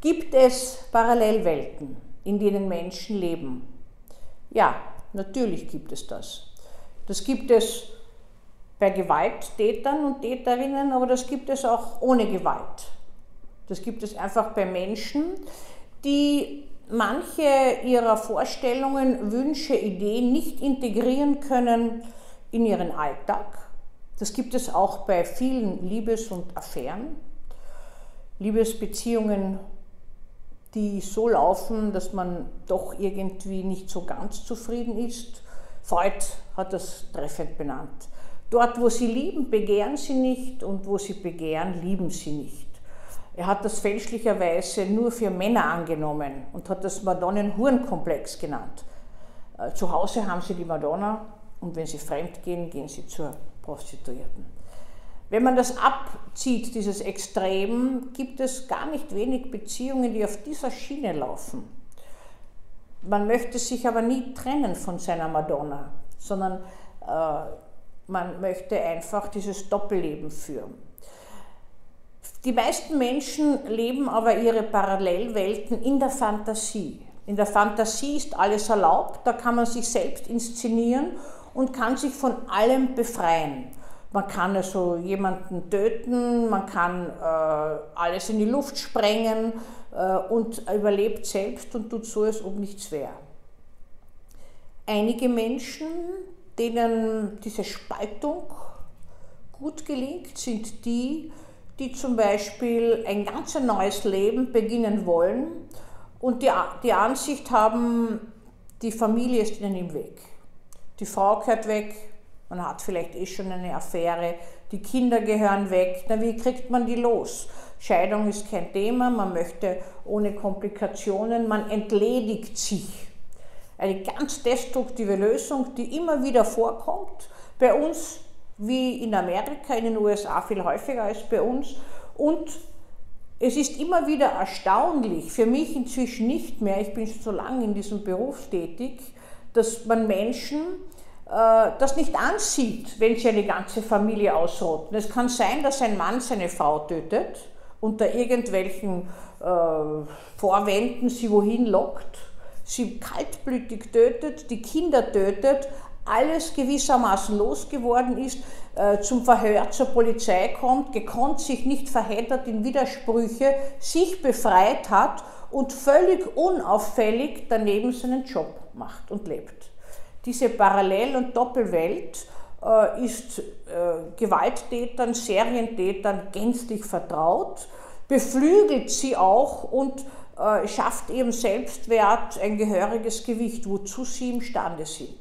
Gibt es Parallelwelten, in denen Menschen leben? Ja, natürlich gibt es das. Das gibt es bei Gewalttätern und Täterinnen, aber das gibt es auch ohne Gewalt. Das gibt es einfach bei Menschen, die manche ihrer Vorstellungen, Wünsche, Ideen nicht integrieren können in ihren Alltag. Das gibt es auch bei vielen Liebes- und Affären. Liebesbeziehungen, die so laufen, dass man doch irgendwie nicht so ganz zufrieden ist. Freud hat das treffend benannt. Dort, wo sie lieben, begehren sie nicht und wo sie begehren, lieben sie nicht. Er hat das fälschlicherweise nur für Männer angenommen und hat das Madonnen-Hurenkomplex genannt. Äh, zu Hause haben sie die Madonna und wenn sie fremd gehen, gehen sie zur Prostituierten. Wenn man das abzieht, dieses Extrem, gibt es gar nicht wenig Beziehungen, die auf dieser Schiene laufen. Man möchte sich aber nie trennen von seiner Madonna, sondern äh, man möchte einfach dieses Doppelleben führen. Die meisten Menschen leben aber ihre Parallelwelten in der Fantasie. In der Fantasie ist alles erlaubt, da kann man sich selbst inszenieren und kann sich von allem befreien. Man kann also jemanden töten, man kann äh, alles in die Luft sprengen äh, und überlebt selbst und tut so, als ob nichts wäre. Einige Menschen, denen diese Spaltung gut gelingt, sind die, die zum Beispiel ein ganz neues Leben beginnen wollen und die, die Ansicht haben, die Familie ist ihnen im Weg. Die Frau gehört weg, man hat vielleicht eh schon eine Affäre, die Kinder gehören weg, na wie kriegt man die los? Scheidung ist kein Thema, man möchte ohne Komplikationen, man entledigt sich. Eine ganz destruktive Lösung, die immer wieder vorkommt, bei uns wie in Amerika, in den USA viel häufiger als bei uns. Und es ist immer wieder erstaunlich, für mich inzwischen nicht mehr, ich bin schon so lange in diesem Beruf tätig, dass man Menschen das nicht ansieht, wenn sie eine ganze Familie ausrotten. Es kann sein, dass ein Mann seine Frau tötet, unter irgendwelchen äh, Vorwänden sie wohin lockt, sie kaltblütig tötet, die Kinder tötet, alles gewissermaßen losgeworden ist, äh, zum Verhör zur Polizei kommt, gekonnt sich nicht verheddert in Widersprüche, sich befreit hat und völlig unauffällig daneben seinen Job macht und lebt. Diese Parallel- und Doppelwelt äh, ist äh, Gewalttätern, Serientätern gänzlich vertraut, beflügelt sie auch und äh, schafft ihrem Selbstwert ein gehöriges Gewicht, wozu sie imstande sind.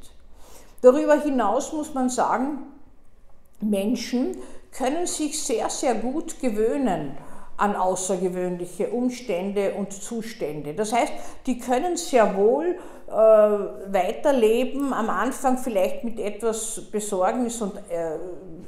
Darüber hinaus muss man sagen, Menschen können sich sehr, sehr gut gewöhnen an außergewöhnliche Umstände und Zustände. Das heißt, die können sehr wohl äh, weiterleben, am Anfang vielleicht mit etwas Besorgnis und äh,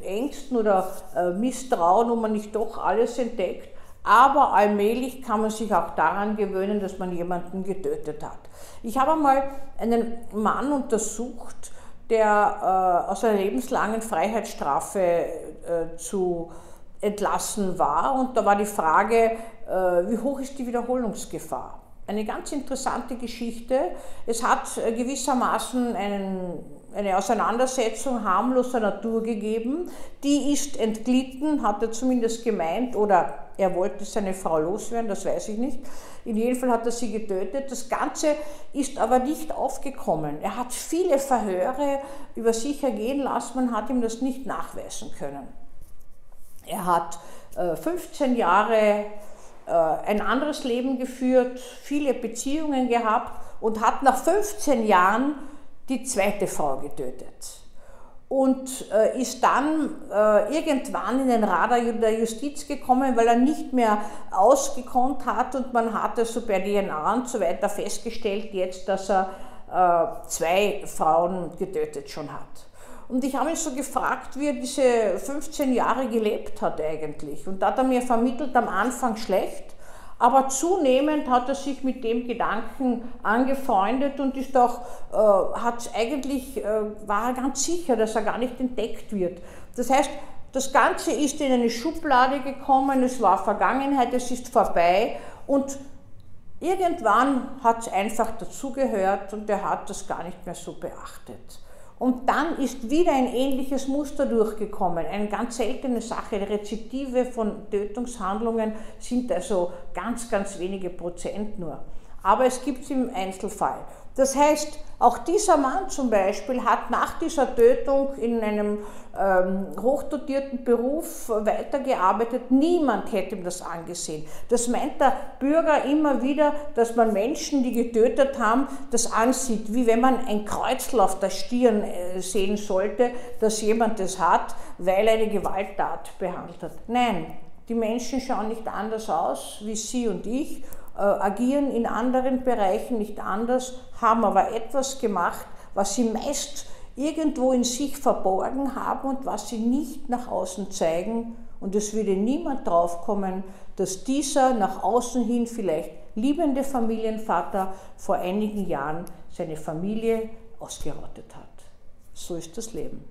Ängsten oder äh, Misstrauen, wo man nicht doch alles entdeckt, aber allmählich kann man sich auch daran gewöhnen, dass man jemanden getötet hat. Ich habe einmal einen Mann untersucht, der äh, aus einer lebenslangen Freiheitsstrafe äh, zu entlassen war. Und da war die Frage, äh, wie hoch ist die Wiederholungsgefahr? Eine ganz interessante Geschichte. Es hat äh, gewissermaßen einen, eine Auseinandersetzung harmloser Natur gegeben. Die ist entglitten, hat er zumindest gemeint, oder er wollte seine Frau loswerden, das weiß ich nicht. In jedem Fall hat er sie getötet. Das Ganze ist aber nicht aufgekommen. Er hat viele Verhöre über sich ergehen lassen, man hat ihm das nicht nachweisen können. Er hat 15 äh, Jahre äh, ein anderes Leben geführt, viele Beziehungen gehabt und hat nach 15 Jahren die zweite Frau getötet. Und äh, ist dann irgendwann in den Radar der Justiz gekommen, weil er nicht mehr ausgekonnt hat und man hat also bei DNA und so weiter festgestellt jetzt, dass er zwei Frauen getötet schon hat. Und ich habe mich so gefragt, wie er diese 15 Jahre gelebt hat eigentlich. Und da hat er mir vermittelt, am Anfang schlecht, aber zunehmend hat er sich mit dem Gedanken angefreundet und ist auch, äh, hat eigentlich, äh, war er ganz sicher, dass er gar nicht entdeckt wird. Das heißt, das Ganze ist in eine Schublade gekommen, es war Vergangenheit, es ist vorbei und Irgendwann hat es einfach dazugehört und er hat das gar nicht mehr so beachtet. Und dann ist wieder ein ähnliches Muster durchgekommen. Eine ganz seltene Sache. Rezidive von Tötungshandlungen sind also ganz, ganz wenige Prozent nur. Aber es gibt es im Einzelfall. Das heißt, auch dieser Mann zum Beispiel hat nach dieser Tötung in einem ähm, hochdotierten Beruf weitergearbeitet. Niemand hätte ihm das angesehen. Das meint der Bürger immer wieder, dass man Menschen, die getötet haben, das ansieht, wie wenn man ein Kreuzel auf der Stirn äh, sehen sollte, dass jemand das hat, weil er eine Gewalttat behandelt hat. Nein, die Menschen schauen nicht anders aus wie Sie und ich agieren in anderen Bereichen nicht anders, haben aber etwas gemacht, was sie meist irgendwo in sich verborgen haben und was sie nicht nach außen zeigen. Und es würde niemand draufkommen, dass dieser nach außen hin vielleicht liebende Familienvater vor einigen Jahren seine Familie ausgerottet hat. So ist das Leben.